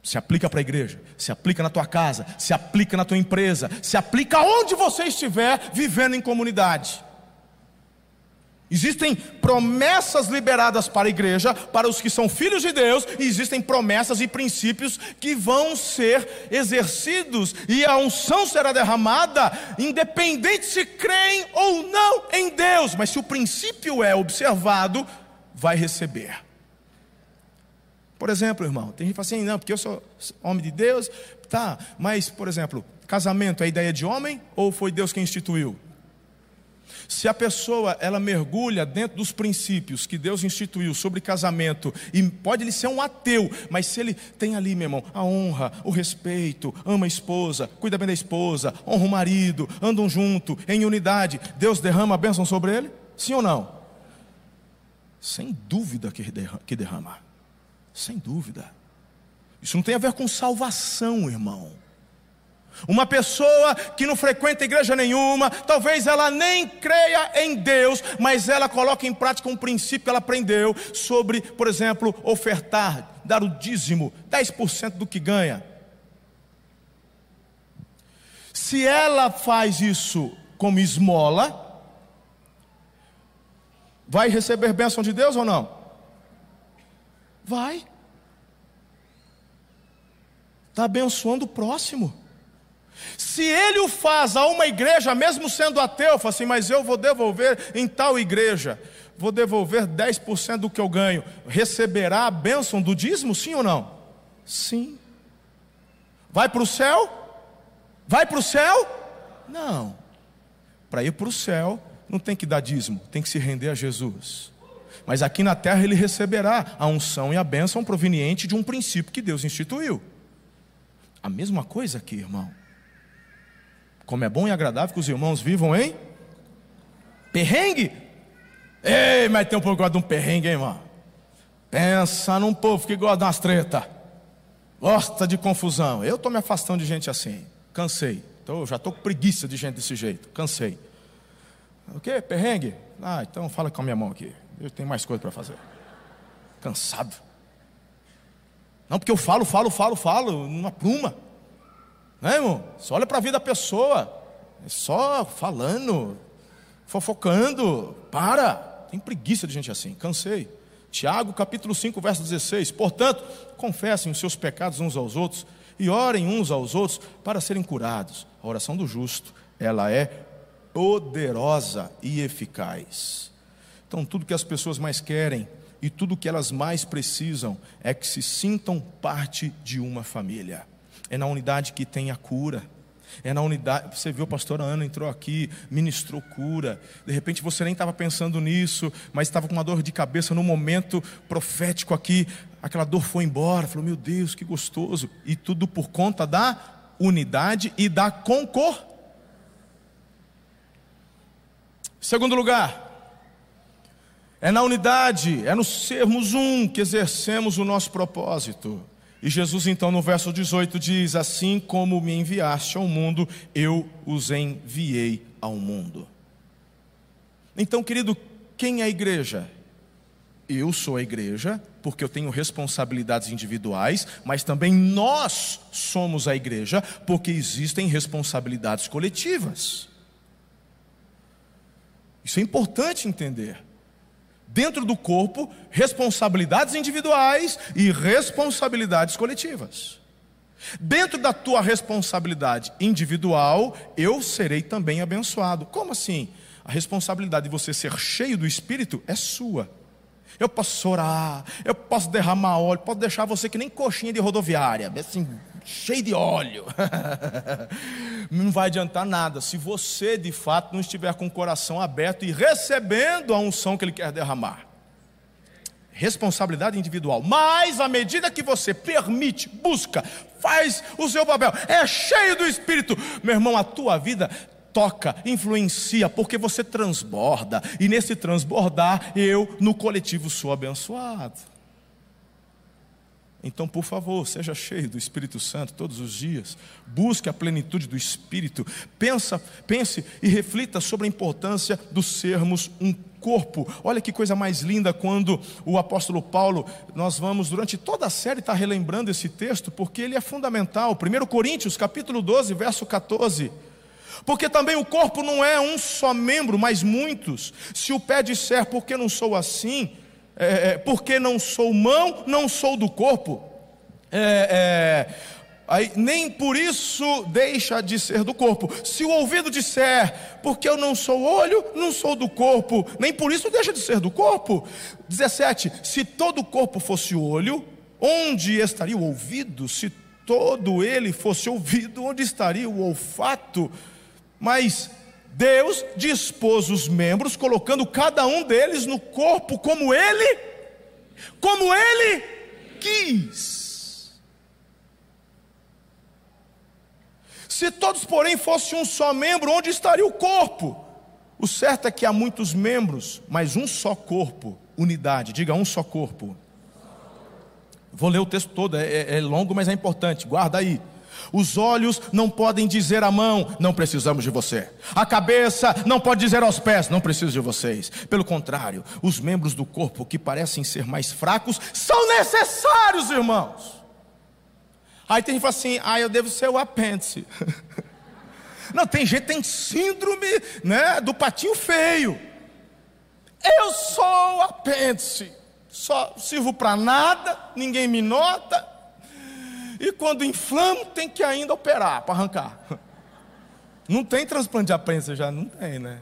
se aplica para a igreja, se aplica na tua casa, se aplica na tua empresa, se aplica onde você estiver vivendo em comunidade. Existem promessas liberadas para a igreja, para os que são filhos de Deus, e existem promessas e princípios que vão ser exercidos, e a unção será derramada, independente se creem ou não em Deus, mas se o princípio é observado, vai receber. Por exemplo, irmão, tem gente que fala assim, não, porque eu sou homem de Deus, tá, mas, por exemplo, casamento é ideia de homem ou foi Deus quem instituiu? Se a pessoa ela mergulha dentro dos princípios que Deus instituiu sobre casamento, e pode ele ser um ateu, mas se ele tem ali, meu irmão, a honra, o respeito, ama a esposa, cuida bem da esposa, honra o marido, andam junto, em unidade, Deus derrama a bênção sobre ele? Sim ou não? Sem dúvida que derrama. Sem dúvida. Isso não tem a ver com salvação, irmão. Uma pessoa que não frequenta igreja nenhuma, talvez ela nem creia em Deus, mas ela coloca em prática um princípio que ela aprendeu sobre, por exemplo, ofertar, dar o dízimo, 10% do que ganha. Se ela faz isso como esmola, vai receber bênção de Deus ou não? Vai. Está abençoando o próximo. Se ele o faz a uma igreja, mesmo sendo ateu, fala assim, mas eu vou devolver em tal igreja, vou devolver 10% do que eu ganho, receberá a bênção do dízimo, sim ou não? Sim. Vai para o céu? Vai para o céu? Não. Para ir para o céu, não tem que dar dízimo, tem que se render a Jesus. Mas aqui na terra ele receberá a unção e a bênção proveniente de um princípio que Deus instituiu. A mesma coisa aqui, irmão. Como é bom e agradável que os irmãos vivam em perrengue. Ei, mas tem um pouco de um perrengue, hein, irmão? Pensa num povo que gosta das treta, gosta de confusão. Eu estou me afastando de gente assim, cansei. Tô, já estou com preguiça de gente desse jeito, cansei. O quê? Perrengue? Ah, então fala com a minha mão aqui. Eu tenho mais coisa para fazer. Cansado. Não, porque eu falo, falo, falo, falo, numa pluma. Né, irmão? Você olha para a vida da pessoa, é só falando, fofocando. Para. Tem preguiça de gente assim, cansei. Tiago capítulo 5, verso 16. Portanto, confessem os seus pecados uns aos outros e orem uns aos outros para serem curados. A oração do justo, ela é poderosa e eficaz. Então, tudo que as pessoas mais querem e tudo que elas mais precisam é que se sintam parte de uma família. É na unidade que tem a cura. É na unidade. Você viu, a pastora Ana entrou aqui, ministrou cura. De repente você nem estava pensando nisso, mas estava com uma dor de cabeça no momento profético aqui. Aquela dor foi embora. Falou, meu Deus, que gostoso. E tudo por conta da unidade e da concor. Segundo lugar, é na unidade, é no sermos um que exercemos o nosso propósito. E Jesus, então, no verso 18, diz: Assim como me enviaste ao mundo, eu os enviei ao mundo. Então, querido, quem é a igreja? Eu sou a igreja, porque eu tenho responsabilidades individuais, mas também nós somos a igreja, porque existem responsabilidades coletivas. Isso é importante entender dentro do corpo responsabilidades individuais e responsabilidades coletivas. Dentro da tua responsabilidade individual, eu serei também abençoado. Como assim? A responsabilidade de você ser cheio do Espírito é sua. Eu posso orar, eu posso derramar óleo, posso deixar você que nem coxinha de rodoviária, assim, cheio de óleo. não vai adiantar nada se você de fato não estiver com o coração aberto e recebendo a unção que Ele quer derramar. Responsabilidade individual, mas à medida que você permite, busca, faz o seu papel, é cheio do Espírito, meu irmão, a tua vida toca, influencia, porque você transborda, e nesse transbordar, eu no coletivo sou abençoado. Então, por favor, seja cheio do Espírito Santo todos os dias. Busque a plenitude do Espírito. Pensa, pense e reflita sobre a importância do sermos um corpo. Olha que coisa mais linda quando o apóstolo Paulo, nós vamos durante toda a série estar relembrando esse texto, porque ele é fundamental. 1 Coríntios, capítulo 12, verso 14. Porque também o corpo não é um só membro, mas muitos. Se o pé disser, porque não sou assim, é, é, porque não sou mão, não sou do corpo. É, é, aí, nem por isso deixa de ser do corpo. Se o ouvido disser, porque eu não sou olho, não sou do corpo, nem por isso deixa de ser do corpo. 17. Se todo o corpo fosse olho, onde estaria o ouvido? Se todo ele fosse ouvido, onde estaria o olfato? Mas Deus dispôs os membros, colocando cada um deles no corpo como ele, como ele quis. Se todos, porém, fossem um só membro, onde estaria o corpo? O certo é que há muitos membros, mas um só corpo, unidade. Diga um só corpo. Vou ler o texto todo, é, é, é longo, mas é importante. Guarda aí. Os olhos não podem dizer à mão, não precisamos de você. A cabeça não pode dizer aos pés, não preciso de vocês. Pelo contrário, os membros do corpo que parecem ser mais fracos são necessários, irmãos. Aí tem gente que fala assim: ah, eu devo ser o apêndice. Não, tem gente tem síndrome né, do patinho feio. Eu sou o apêndice. Só sirvo para nada, ninguém me nota, e quando inflama, tem que ainda operar para arrancar. Não tem transplante de apêndice já? Não tem, né?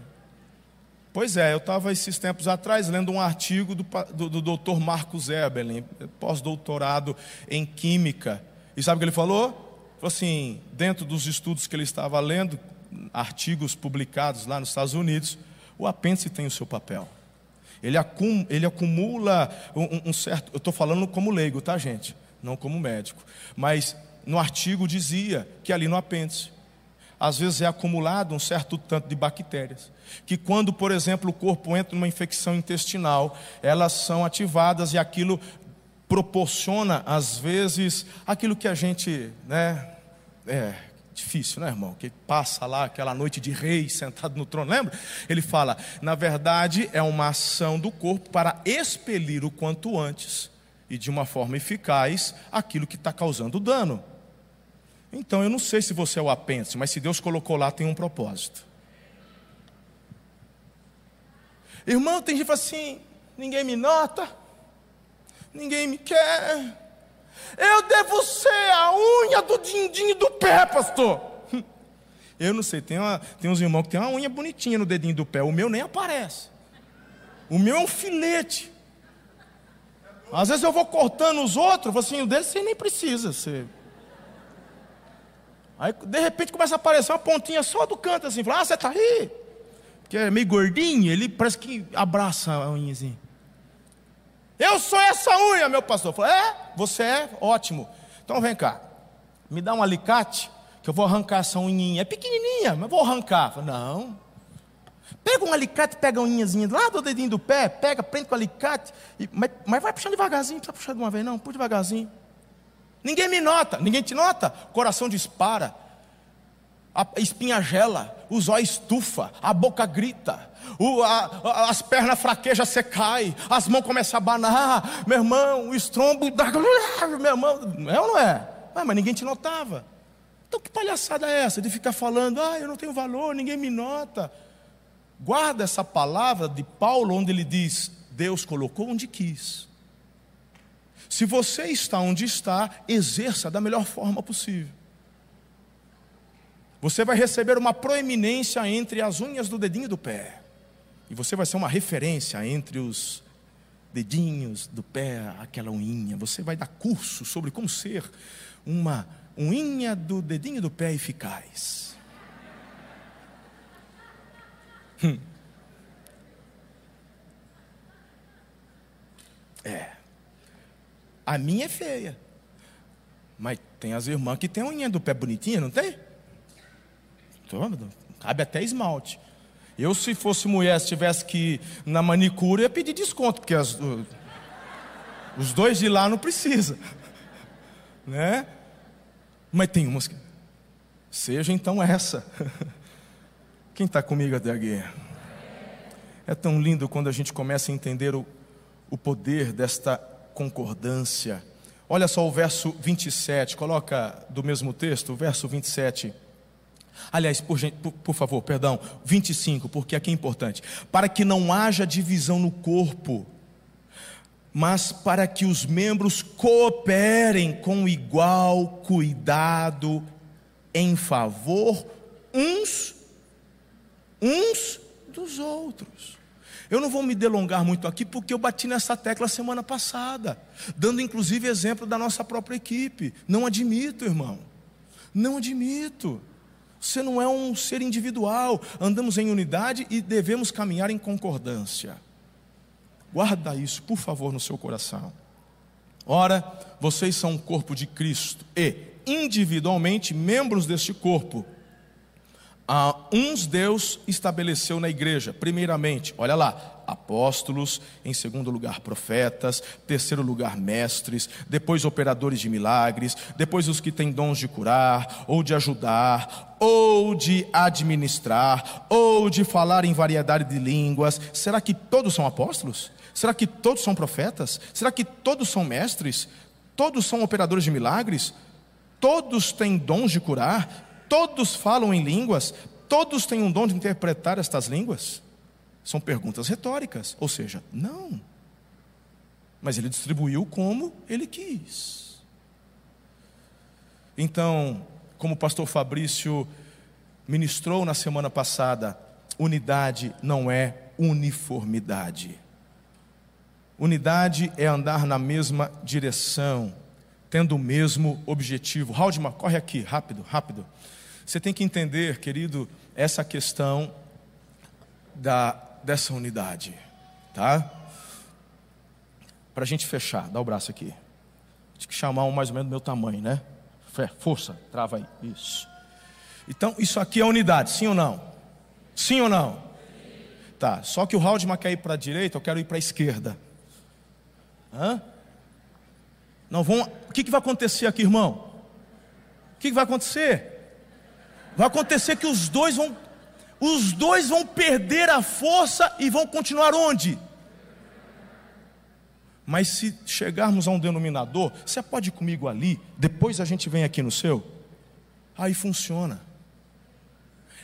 Pois é, eu estava esses tempos atrás lendo um artigo do, do, do Dr. Marcos Eberlin, pós-doutorado em Química. E sabe o que ele falou? Falou assim: dentro dos estudos que ele estava lendo, artigos publicados lá nos Estados Unidos, o apêndice tem o seu papel. Ele, acum, ele acumula um, um certo. Eu estou falando como leigo, tá, gente? Não como médico. Mas no artigo dizia que ali no apêndice às vezes é acumulado um certo tanto de bactérias, que quando, por exemplo, o corpo entra numa infecção intestinal, elas são ativadas e aquilo proporciona, às vezes, aquilo que a gente, né, é difícil, né, irmão? Que passa lá aquela noite de rei sentado no trono, lembra? Ele fala, na verdade, é uma ação do corpo para expelir o quanto antes e de uma forma eficaz aquilo que está causando dano. Então eu não sei se você é o apêndice, mas se Deus colocou lá, tem um propósito. Irmão, tem gente que fala assim: ninguém me nota, ninguém me quer. Eu devo ser a unha do dindim do pé, pastor. Eu não sei, tem, uma, tem uns irmãos que tem uma unha bonitinha no dedinho do pé, o meu nem aparece. O meu é um filete. Às vezes eu vou cortando os outros, falo assim, o dele você nem precisa. Você... Aí de repente começa a aparecer uma pontinha só do canto assim, fala, ah, você está aí? Porque é meio gordinho, ele parece que abraça a unha assim. Eu sou essa unha, meu pastor. Falei, é, você é ótimo. Então vem cá, me dá um alicate, que eu vou arrancar essa unhinha. É pequenininha, mas vou arrancar. Falei, não. Pega um alicate, pega a unhazinha lá do dedinho do pé, pega, prende com o alicate, e, mas, mas, vai puxando devagarzinho, não precisa puxar de uma vez, não, puxa devagarzinho. Ninguém me nota, ninguém te nota, o coração dispara, a espinha gela, os olhos estufa, a boca grita, o, a, a, as pernas fraquejam, você cai, as mãos começam a banar, meu irmão, o estrombo. Meu irmão, é ou não é? Mas ninguém te notava. Então que palhaçada é essa de ficar falando, ah, eu não tenho valor, ninguém me nota. Guarda essa palavra de Paulo, onde ele diz: Deus colocou onde quis. Se você está onde está, exerça da melhor forma possível. Você vai receber uma proeminência entre as unhas do dedinho do pé. E você vai ser uma referência entre os dedinhos do pé, aquela unhinha. Você vai dar curso sobre como ser uma unha do dedinho do pé eficaz. Hum. É. A minha é feia. Mas tem as irmãs que tem a unha do pé bonitinha, não tem? Cabe até esmalte. Eu, se fosse mulher, se tivesse que ir na manicure, ia pedir desconto, porque as, os dois de lá não precisa. Né? Mas tem umas que. Seja então essa. Quem está comigo até aqui? É tão lindo quando a gente começa a entender o, o poder desta concordância. Olha só o verso 27, coloca do mesmo texto, o verso 27. Aliás, por, por, por, favor, perdão, 25, porque aqui é importante. Para que não haja divisão no corpo, mas para que os membros cooperem com igual cuidado em favor uns uns dos outros. Eu não vou me delongar muito aqui porque eu bati nessa tecla semana passada, dando inclusive exemplo da nossa própria equipe. Não admito, irmão. Não admito. Você não é um ser individual. Andamos em unidade e devemos caminhar em concordância. Guarda isso, por favor, no seu coração. Ora, vocês são o corpo de Cristo e, individualmente, membros deste corpo ah, uns Deus estabeleceu na igreja, primeiramente, olha lá, apóstolos, em segundo lugar, profetas, terceiro lugar, mestres, depois operadores de milagres, depois os que têm dons de curar, ou de ajudar, ou de administrar, ou de falar em variedade de línguas. Será que todos são apóstolos? Será que todos são profetas? Será que todos são mestres? Todos são operadores de milagres? Todos têm dons de curar? Todos falam em línguas? Todos têm um dom de interpretar estas línguas? São perguntas retóricas, ou seja, não. Mas ele distribuiu como ele quis. Então, como o pastor Fabrício ministrou na semana passada, unidade não é uniformidade. Unidade é andar na mesma direção, tendo o mesmo objetivo. Haldman, corre aqui, rápido, rápido. Você tem que entender, querido, essa questão da, dessa unidade, tá? Para a gente fechar, dá o braço aqui. Tem que chamar um mais ou menos do meu tamanho, né? Força, trava aí. Isso. Então, isso aqui é unidade, sim ou não? Sim ou não? Tá, só que o Haldman quer ir para a direita, eu quero ir para a esquerda. Hã? Não vão. O que, que vai acontecer aqui, irmão? O que, que vai acontecer? Vai acontecer que os dois vão. Os dois vão perder a força e vão continuar onde? Mas se chegarmos a um denominador, você pode ir comigo ali, depois a gente vem aqui no seu. Aí funciona.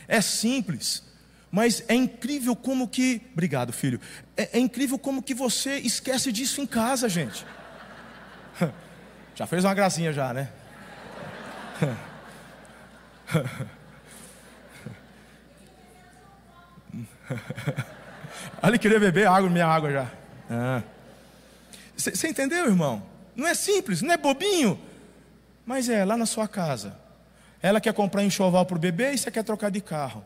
É simples, mas é incrível como que. Obrigado, filho. É, é incrível como que você esquece disso em casa, gente. Já fez uma gracinha já, né? Ali queria beber água, minha água já. Ah. Você entendeu, irmão? Não é simples, não é bobinho, mas é lá na sua casa. Ela quer comprar enxoval para o bebê e você quer trocar de carro.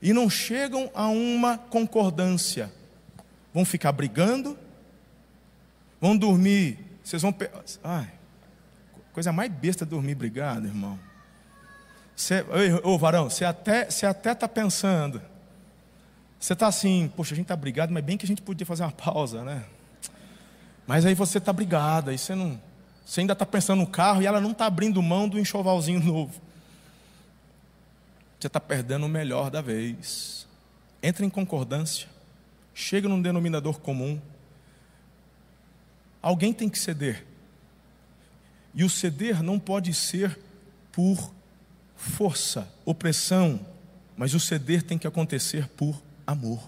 E não chegam a uma concordância. Vão ficar brigando, vão dormir. Vocês vão. Ai, coisa mais besta dormir brigado, irmão. Você, ô, varão, você até está até tá pensando. Você está assim, poxa, a gente está brigado, mas bem que a gente podia fazer uma pausa, né? Mas aí você está brigado, aí você não. Você ainda está pensando no carro e ela não está abrindo mão do enxovalzinho novo. Você está perdendo o melhor da vez. Entra em concordância. Chega num denominador comum. Alguém tem que ceder. E o ceder não pode ser por força, opressão, mas o ceder tem que acontecer por amor.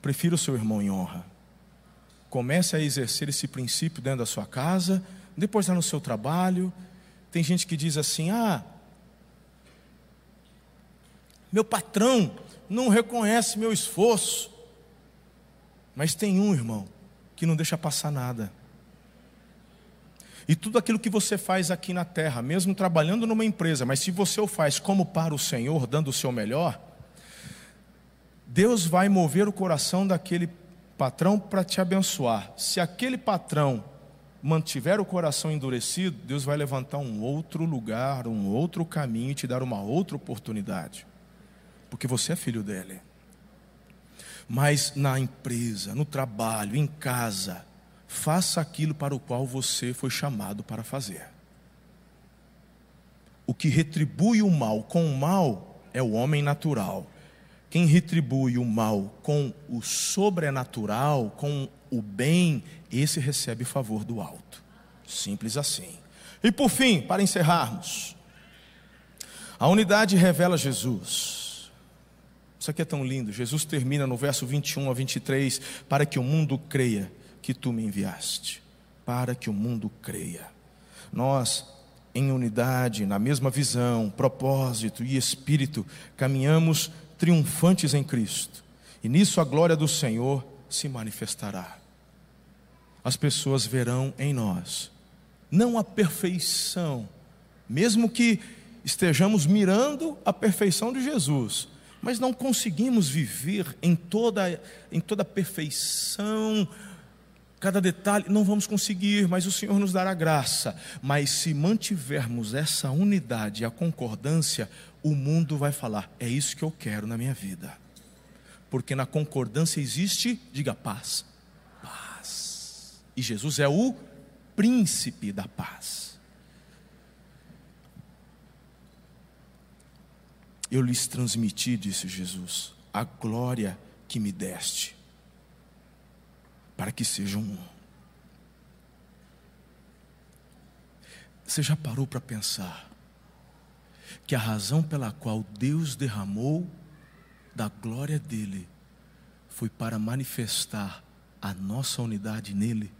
Prefira o seu irmão em honra. Comece a exercer esse princípio dentro da sua casa, depois lá no seu trabalho. Tem gente que diz assim: ah, meu patrão não reconhece meu esforço. Mas tem um irmão que não deixa passar nada. E tudo aquilo que você faz aqui na terra, mesmo trabalhando numa empresa, mas se você o faz como para o Senhor, dando o seu melhor, Deus vai mover o coração daquele patrão para te abençoar. Se aquele patrão mantiver o coração endurecido, Deus vai levantar um outro lugar, um outro caminho e te dar uma outra oportunidade. Porque você é filho dele. Mas na empresa, no trabalho, em casa, faça aquilo para o qual você foi chamado para fazer. O que retribui o mal com o mal é o homem natural. Quem retribui o mal com o sobrenatural, com o bem, esse recebe favor do alto. Simples assim. E por fim, para encerrarmos, a unidade revela Jesus. Isso aqui é tão lindo. Jesus termina no verso 21 a 23: Para que o mundo creia que tu me enviaste. Para que o mundo creia. Nós, em unidade, na mesma visão, propósito e espírito, caminhamos triunfantes em Cristo. E nisso a glória do Senhor se manifestará. As pessoas verão em nós, não a perfeição, mesmo que estejamos mirando a perfeição de Jesus, mas não conseguimos viver em toda, em toda perfeição, cada detalhe, não vamos conseguir, mas o Senhor nos dará graça. Mas se mantivermos essa unidade e a concordância, o mundo vai falar: é isso que eu quero na minha vida. Porque na concordância existe, diga paz. Paz. E Jesus é o príncipe da paz. Eu lhes transmiti, disse Jesus, a glória que me deste, para que sejam um. Você já parou para pensar? Que a razão pela qual Deus derramou da glória dele foi para manifestar a nossa unidade nele.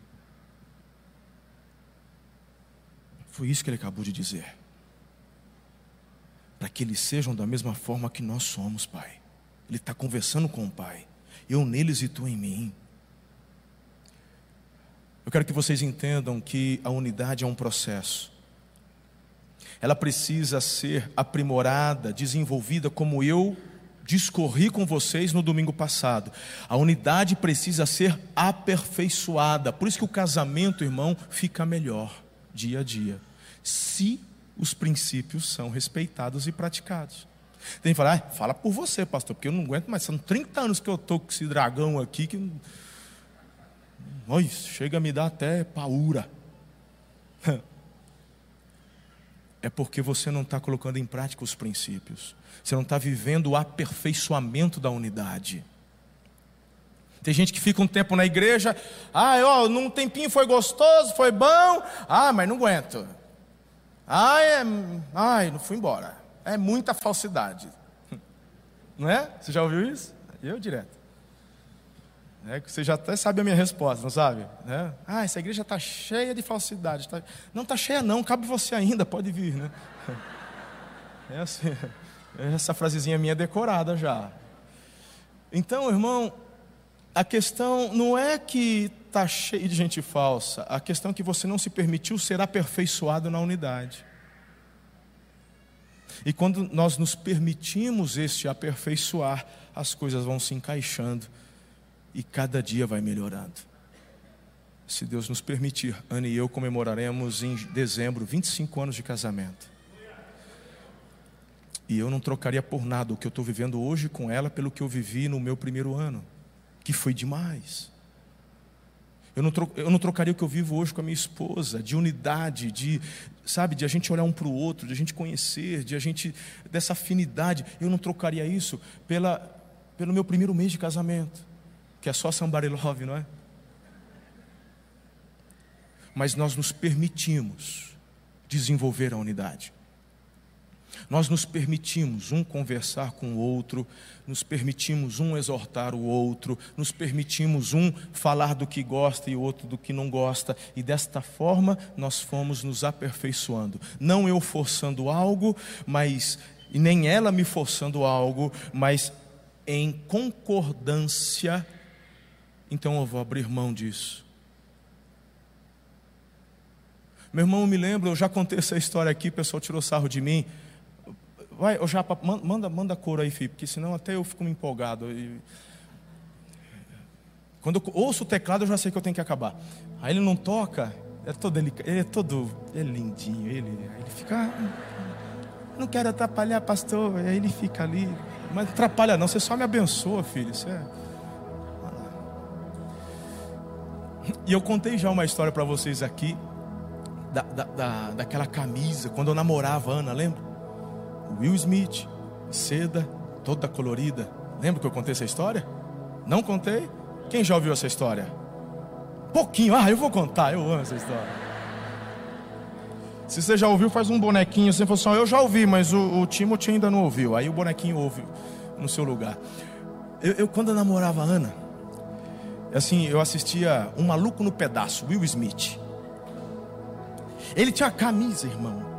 Foi isso que ele acabou de dizer. Para que eles sejam da mesma forma que nós somos, Pai. Ele está conversando com o Pai. Eu neles e tu em mim. Eu quero que vocês entendam que a unidade é um processo ela precisa ser aprimorada, desenvolvida, como eu discorri com vocês no domingo passado. A unidade precisa ser aperfeiçoada. Por isso que o casamento, irmão, fica melhor dia a dia. Se os princípios são respeitados e praticados. Tem que falar, ah, fala por você, pastor, porque eu não aguento mais. São 30 anos que eu estou com esse dragão aqui que. Oi, chega a me dar até paura. É porque você não está colocando em prática os princípios. Você não está vivendo o aperfeiçoamento da unidade. Tem gente que fica um tempo na igreja, ah, ó, num tempinho foi gostoso, foi bom, ah, mas não aguento. Ai, é, ai, não fui embora. É muita falsidade. Não é? Você já ouviu isso? Eu direto. É, você já até sabe a minha resposta, não sabe? É? Ah, essa igreja está cheia de falsidade. Tá... Não está cheia, não, cabe você ainda, pode vir, né? É assim, essa frasezinha minha é decorada já. Então, irmão, a questão não é que está cheio de gente falsa, a questão é que você não se permitiu ser aperfeiçoado na unidade. E quando nós nos permitimos este aperfeiçoar, as coisas vão se encaixando e cada dia vai melhorando. Se Deus nos permitir, Ana e eu comemoraremos em dezembro 25 anos de casamento. E eu não trocaria por nada o que eu estou vivendo hoje com ela pelo que eu vivi no meu primeiro ano, que foi demais. Eu não, tro, eu não trocaria o que eu vivo hoje com a minha esposa, de unidade, de, sabe, de a gente olhar um para o outro, de a gente conhecer, de a gente, dessa afinidade. Eu não trocaria isso pela, pelo meu primeiro mês de casamento, que é só somebody love, não é? Mas nós nos permitimos desenvolver a unidade. Nós nos permitimos um conversar com o outro, nos permitimos um exortar o outro, nos permitimos um falar do que gosta e o outro do que não gosta, e desta forma nós fomos nos aperfeiçoando. Não eu forçando algo, mas e nem ela me forçando algo, mas em concordância. Então eu vou abrir mão disso. Meu irmão, eu me lembro, eu já contei essa história aqui, o pessoal tirou sarro de mim. Vai, ô Japa, manda, manda cor aí, filho, porque senão até eu fico me empolgado. Quando eu ouço o teclado, eu já sei que eu tenho que acabar. Aí ele não toca, é todo delicado, ele é todo, é lindinho, ele, ele fica, ah, não quero atrapalhar, pastor. Aí ele fica ali, mas atrapalha não, você só me abençoa, filho. Isso é... E eu contei já uma história para vocês aqui, da, da, da, daquela camisa, quando eu namorava a Ana, lembra? Will Smith, seda, toda colorida. Lembra que eu contei essa história? Não contei? Quem já ouviu essa história? Pouquinho, ah, eu vou contar, eu amo essa história. Se você já ouviu, faz um bonequinho. Falou assim: Eu já ouvi, mas o, o Timothy ainda não ouviu. Aí o bonequinho ouve no seu lugar. Eu, eu quando eu namorava a Ana, assim, eu assistia Um Maluco no Pedaço, Will Smith. Ele tinha camisa, irmão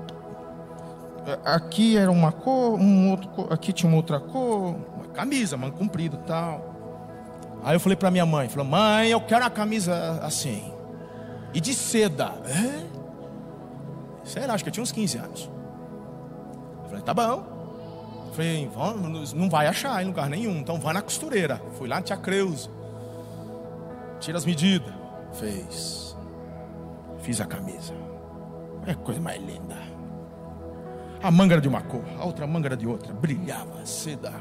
aqui era uma cor, um outro, aqui tinha uma outra cor, uma camisa, mano, comprido tal. Aí eu falei para minha mãe, falou, mãe, eu quero a camisa assim. E de seda. É? Sei lá, acho que eu tinha uns 15 anos. Eu falei, tá bom. Eu falei, não vai achar em lugar nenhum, então vai na costureira. Fui lá na tia Creuza. Tira as medidas. Fez. Fiz a camisa. É coisa mais linda. A manga era de uma cor, a outra manga era de outra. Brilhava, seda.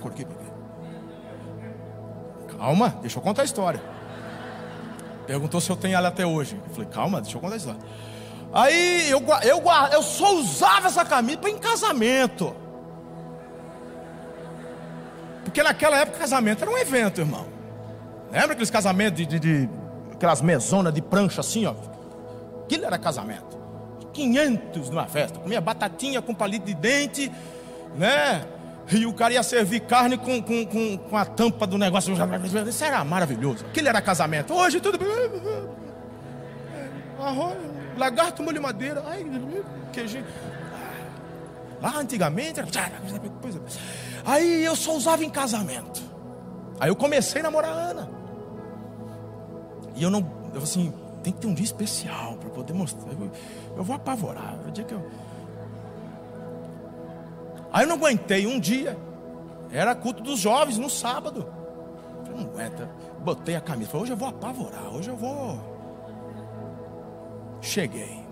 Por quê? Calma, deixa eu contar a história. Perguntou se eu tenho ela até hoje. Eu falei, calma, deixa eu contar a história. Aí eu, eu, eu só usava essa camisa para em casamento. Porque naquela época casamento era um evento, irmão. Lembra aqueles casamentos de, de, de aquelas mesonas de prancha assim, ó? Aquilo era casamento. 500 numa festa. Comia batatinha com palito de dente, né? E o cara ia servir carne com, com, com, com a tampa do negócio. Isso era maravilhoso. Aquilo era casamento. Hoje tudo. Arroz, lagarto, molho madeira. Ai, queijinho. Lá antigamente. Aí eu só usava em casamento. Aí eu comecei a namorar a Ana. E eu não, eu assim, tem que ter um dia especial para poder mostrar. Eu, eu vou apavorar. O dia que eu... Aí eu não aguentei um dia. Era culto dos jovens no sábado. Eu falei, não aguenta. Botei a camisa. Falei, hoje eu vou apavorar. Hoje eu vou. Cheguei.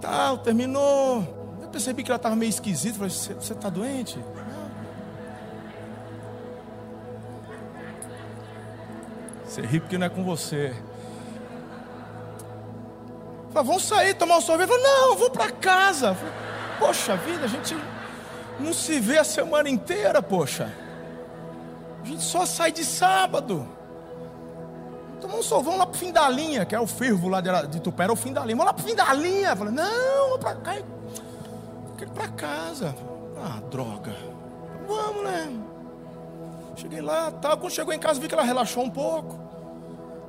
Tal, terminou. Eu percebi que ela estava meio esquisita. Falei, você está doente? Você ri porque não é com você. Falei, vamos sair, tomar um sorvete. Falei, não, vou para casa. Falei, poxa vida, a gente não se vê a semana inteira, poxa. A gente só sai de sábado. Tomar um sorvete, vamos lá pro fim da linha, que é o fervo lá de, de Tupé, era o fim da linha. Vamos lá pro fim da linha. Falei, não, vamos para cá. Quero casa. Ah, droga. Vamos, né? Cheguei lá, tal. Quando chegou em casa, vi que ela relaxou um pouco.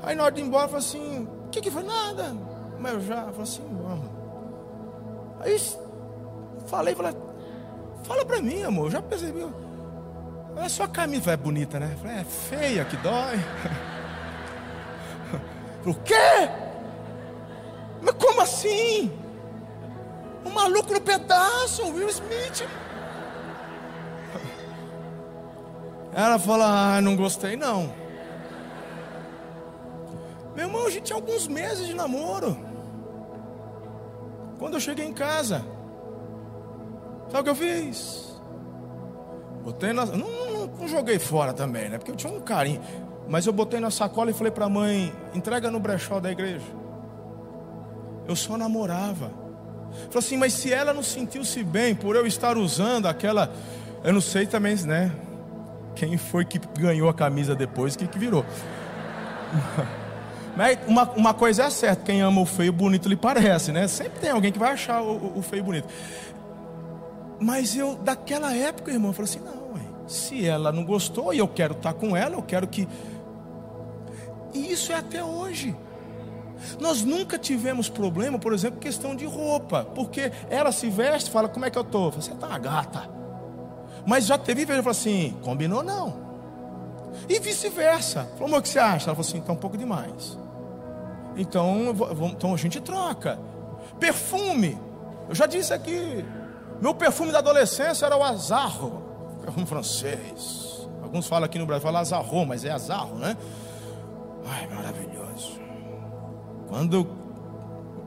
Aí na hora de ir embora, falei assim: o que, que foi? Nada. Mas eu já, falei assim: vamos. Aí falei, falei: fala pra mim, amor, eu já percebi. Olha sua camisa, é bonita, né? Falei, é feia, que dói. O quê? Mas como assim? Um maluco no pedaço, Will Smith. Ela fala, ah, não gostei não. A gente tinha alguns meses de namoro. Quando eu cheguei em casa, sabe o que eu fiz? Botei na. Não, não, não joguei fora também, né? Porque eu tinha um carinho. Mas eu botei na sacola e falei para a mãe: entrega no brechó da igreja. Eu só namorava. Falei assim, mas se ela não sentiu-se bem por eu estar usando aquela. Eu não sei também, né? Quem foi que ganhou a camisa depois, o que, que virou? Mas uma, uma coisa é certa: quem ama o feio, bonito lhe parece, né? Sempre tem alguém que vai achar o, o feio bonito. Mas eu, daquela época, irmão, eu falei assim: não, ué, se ela não gostou e eu quero estar com ela, eu quero que. E isso é até hoje. Nós nunca tivemos problema, por exemplo, questão de roupa, porque ela se veste fala: como é que eu estou? Você está uma gata. Mas já teve vez, eu falei assim: combinou não. E vice-versa. Falou, amor, o que você acha? Ela falou assim: está um pouco demais. Então, então a gente troca. Perfume. Eu já disse aqui. Meu perfume da adolescência era o Azarro. Perfume francês. Alguns falam aqui no Brasil, falam Azarro, mas é Azarro, né? Ai, maravilhoso. Quando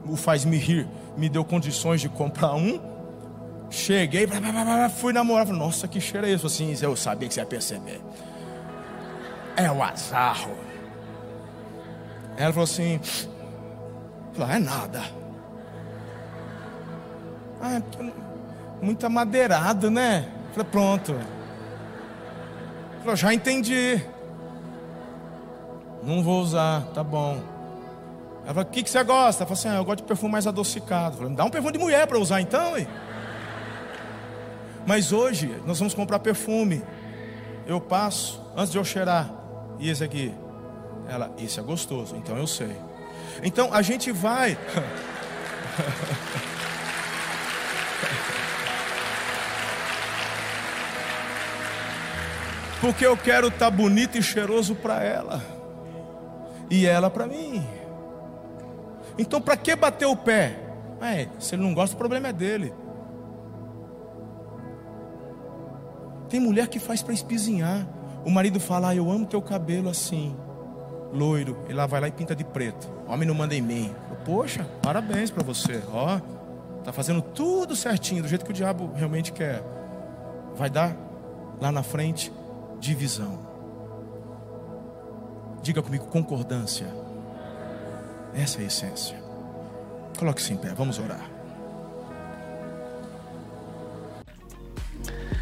o Faz Me Rir me deu condições de comprar um, cheguei, fui namorar. Falei, Nossa, que cheiro é isso? Assim, eu sabia que você ia perceber. É o Azarro. Ela falou assim: falou, é nada. Ah, muito amadeirado, né? Falei, pronto. Falou, já entendi. Não vou usar, tá bom. Ela falou, o que, que você gosta? Ela falou assim, ah, eu gosto de perfume mais adocicado. Falei, dá um perfume de mulher para usar então, hein? Mas hoje nós vamos comprar perfume. Eu passo, antes de eu cheirar, e esse aqui? Ela, esse é gostoso, então eu sei. Então a gente vai. Porque eu quero estar tá bonito e cheiroso para ela. E ela para mim. Então para que bater o pé? É, se ele não gosta, o problema é dele. Tem mulher que faz para espizinhar. O marido fala: ah, Eu amo teu cabelo assim, loiro. Ele lá vai lá e pinta de preto. O homem não manda em mim. Poxa, parabéns para você. Ó, tá fazendo tudo certinho, do jeito que o diabo realmente quer. Vai dar lá na frente divisão. Diga comigo, concordância. Essa é a essência. Coloque-se em pé, vamos orar.